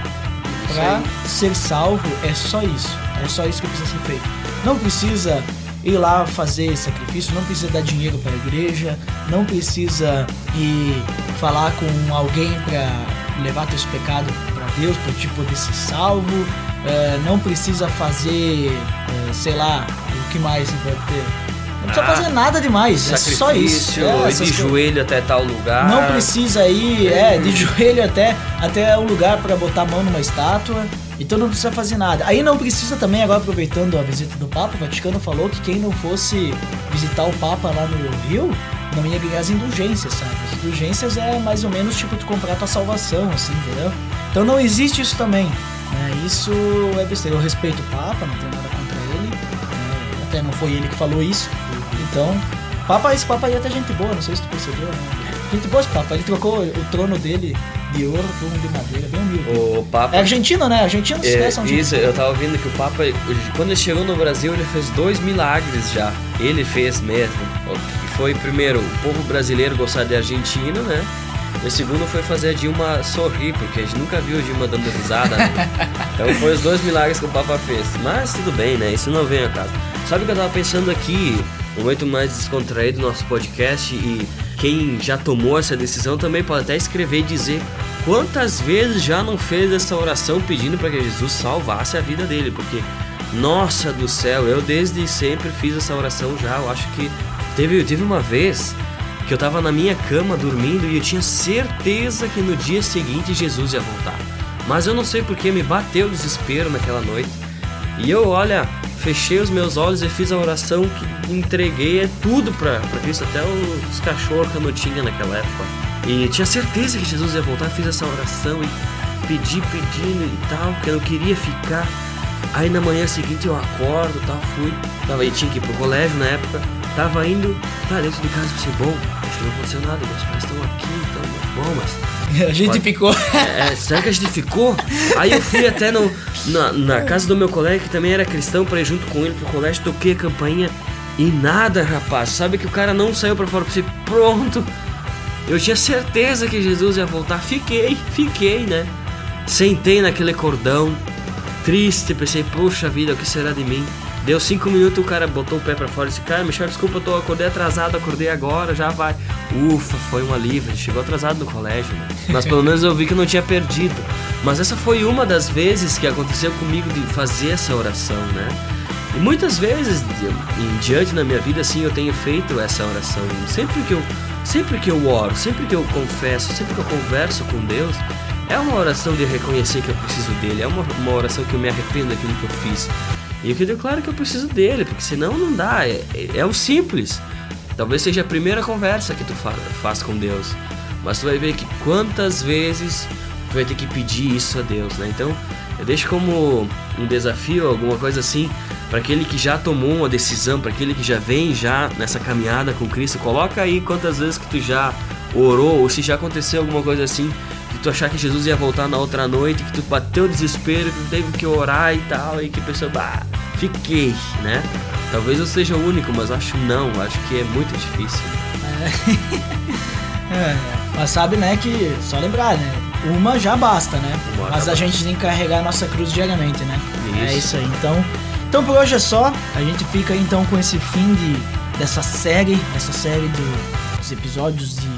Pra ser salvo é só isso. É só isso que precisa ser feito. Não precisa ir lá fazer sacrifício, não precisa dar dinheiro para a igreja, não precisa ir falar com alguém para levar teus pecados Deus para te poder ser salvo. Uh, não precisa fazer, uh, sei lá, o que mais você pode ter. Não precisa ah, fazer nada demais, é só isso. É, de joelho até tal lugar. Não precisa ir, é, de joelho até, até o lugar para botar a mão numa estátua. Então não precisa fazer nada. Aí não precisa também, agora aproveitando a visita do Papa, o Vaticano falou que quem não fosse visitar o Papa lá no Rio, não ia ganhar as indulgências, sabe? As indulgências é mais ou menos tipo tu comprar tua salvação, assim, entendeu? Então não existe isso também. Né? Isso é besteira. Eu respeito o Papa, não tenho nada contra ele. Né? Até não foi ele que falou isso. Então, Papa, esse Papa aí é até gente boa, não sei se tu percebeu, né? Gente boa esse Papa. Ele trocou o trono dele de ouro por um de madeira, bem humilde. O Papa... É argentino, né? Argentino se é, Isso, eu tava ouvindo que o Papa, quando ele chegou no Brasil, ele fez dois milagres já. Ele fez mesmo. Foi, primeiro, o povo brasileiro gostar de Argentina, né? E o segundo foi fazer a Dilma sorrir, porque a gente nunca viu a Dilma dando risada. Né? então foi os dois milagres que o Papa fez. Mas tudo bem, né? Isso não vem a caso. Sabe o que eu tava pensando aqui? Um momento mais descontraído do nosso podcast e quem já tomou essa decisão também pode até escrever e dizer quantas vezes já não fez essa oração pedindo para que Jesus salvasse a vida dele, porque Nossa do céu, eu desde sempre fiz essa oração já. Eu acho que teve, teve uma vez que eu tava na minha cama dormindo e eu tinha certeza que no dia seguinte Jesus ia voltar. Mas eu não sei porque me bateu o desespero naquela noite. E eu, olha, fechei os meus olhos e fiz a oração que entreguei é tudo pra Cristo, até os cachorros que eu não tinha naquela época. E tinha certeza que Jesus ia voltar, fiz essa oração e pedi, pedindo e tal, porque eu não queria ficar. Aí na manhã seguinte eu acordo, tal, fui, tava aí, tinha que ir pro colégio na época, tava indo, tá dentro de casa, pensei, bom, acho que não aconteceu nada, meus pais estão aqui, então, bom, mas A gente Pode- ficou. é, será que a gente ficou? Aí eu fui até no, na, na casa do meu colega, que também era cristão, pra ir junto com ele pro colégio, toquei a campainha e nada, rapaz. Sabe que o cara não saiu pra fora, pensei, pronto. Eu tinha certeza que Jesus ia voltar. Fiquei, fiquei, né? Sentei naquele cordão, triste, pensei, poxa vida, o que será de mim? Deu cinco minutos, o cara botou o pé pra fora e disse, cara, Michel, desculpa, eu tô, acordei atrasado, acordei agora, já vai. Ufa, foi um alívio, chegou atrasado no colégio, né? Mas pelo menos eu vi que eu não tinha perdido. Mas essa foi uma das vezes que aconteceu comigo de fazer essa oração, né? E muitas vezes em diante na minha vida, assim, eu tenho feito essa oração. Sempre que eu, sempre que eu oro, sempre que eu confesso, sempre que eu converso com Deus, é uma oração de reconhecer que eu preciso dele, é uma, uma oração que eu me arrependo daquilo que eu fiz. E que eu declaro que eu preciso dele, porque senão não dá, é, é, é o simples. Talvez seja a primeira conversa que tu fa faz com Deus, mas tu vai ver que quantas vezes tu vai ter que pedir isso a Deus, né? Então, eu deixo como um desafio, alguma coisa assim, para aquele que já tomou uma decisão, para aquele que já vem já nessa caminhada com Cristo, coloca aí quantas vezes que tu já orou, ou se já aconteceu alguma coisa assim, que tu achar que Jesus ia voltar na outra noite, que tu bateu o desespero, que tu teve que orar e tal, e que a pessoa, bah, fiquei, né? Talvez eu seja o único, mas acho não, acho que é muito difícil. É, mas sabe, né, que só lembrar, né? Uma já basta, né? Uma mas a gente tem que carregar a nossa cruz diariamente, né? É Isso. isso aí. Então, então por hoje é só. A gente fica então com esse fim de dessa série, essa série do- dos episódios de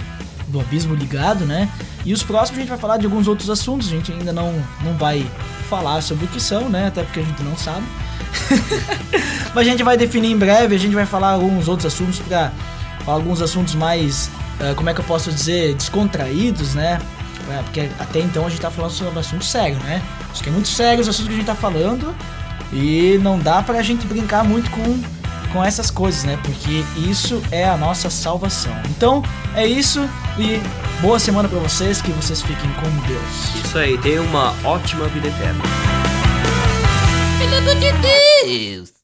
do Abismo Ligado, né? E os próximos a gente vai falar de alguns outros assuntos. A gente ainda não não vai falar sobre o que são, né? Até porque a gente não sabe. Mas a gente vai definir em breve, a gente vai falar alguns outros assuntos para alguns assuntos mais, eh, como é que eu posso dizer, descontraídos, né? É, porque até então a gente tá falando sobre assuntos sérios, né? Acho que é muito sério os assuntos que a gente tá falando e não dá pra gente brincar muito com, com essas coisas, né? Porque isso é a nossa salvação. Então, é isso e boa semana pra vocês, que vocês fiquem com Deus. Isso aí, tenha uma ótima vida eterna. Pelo amor de Deus.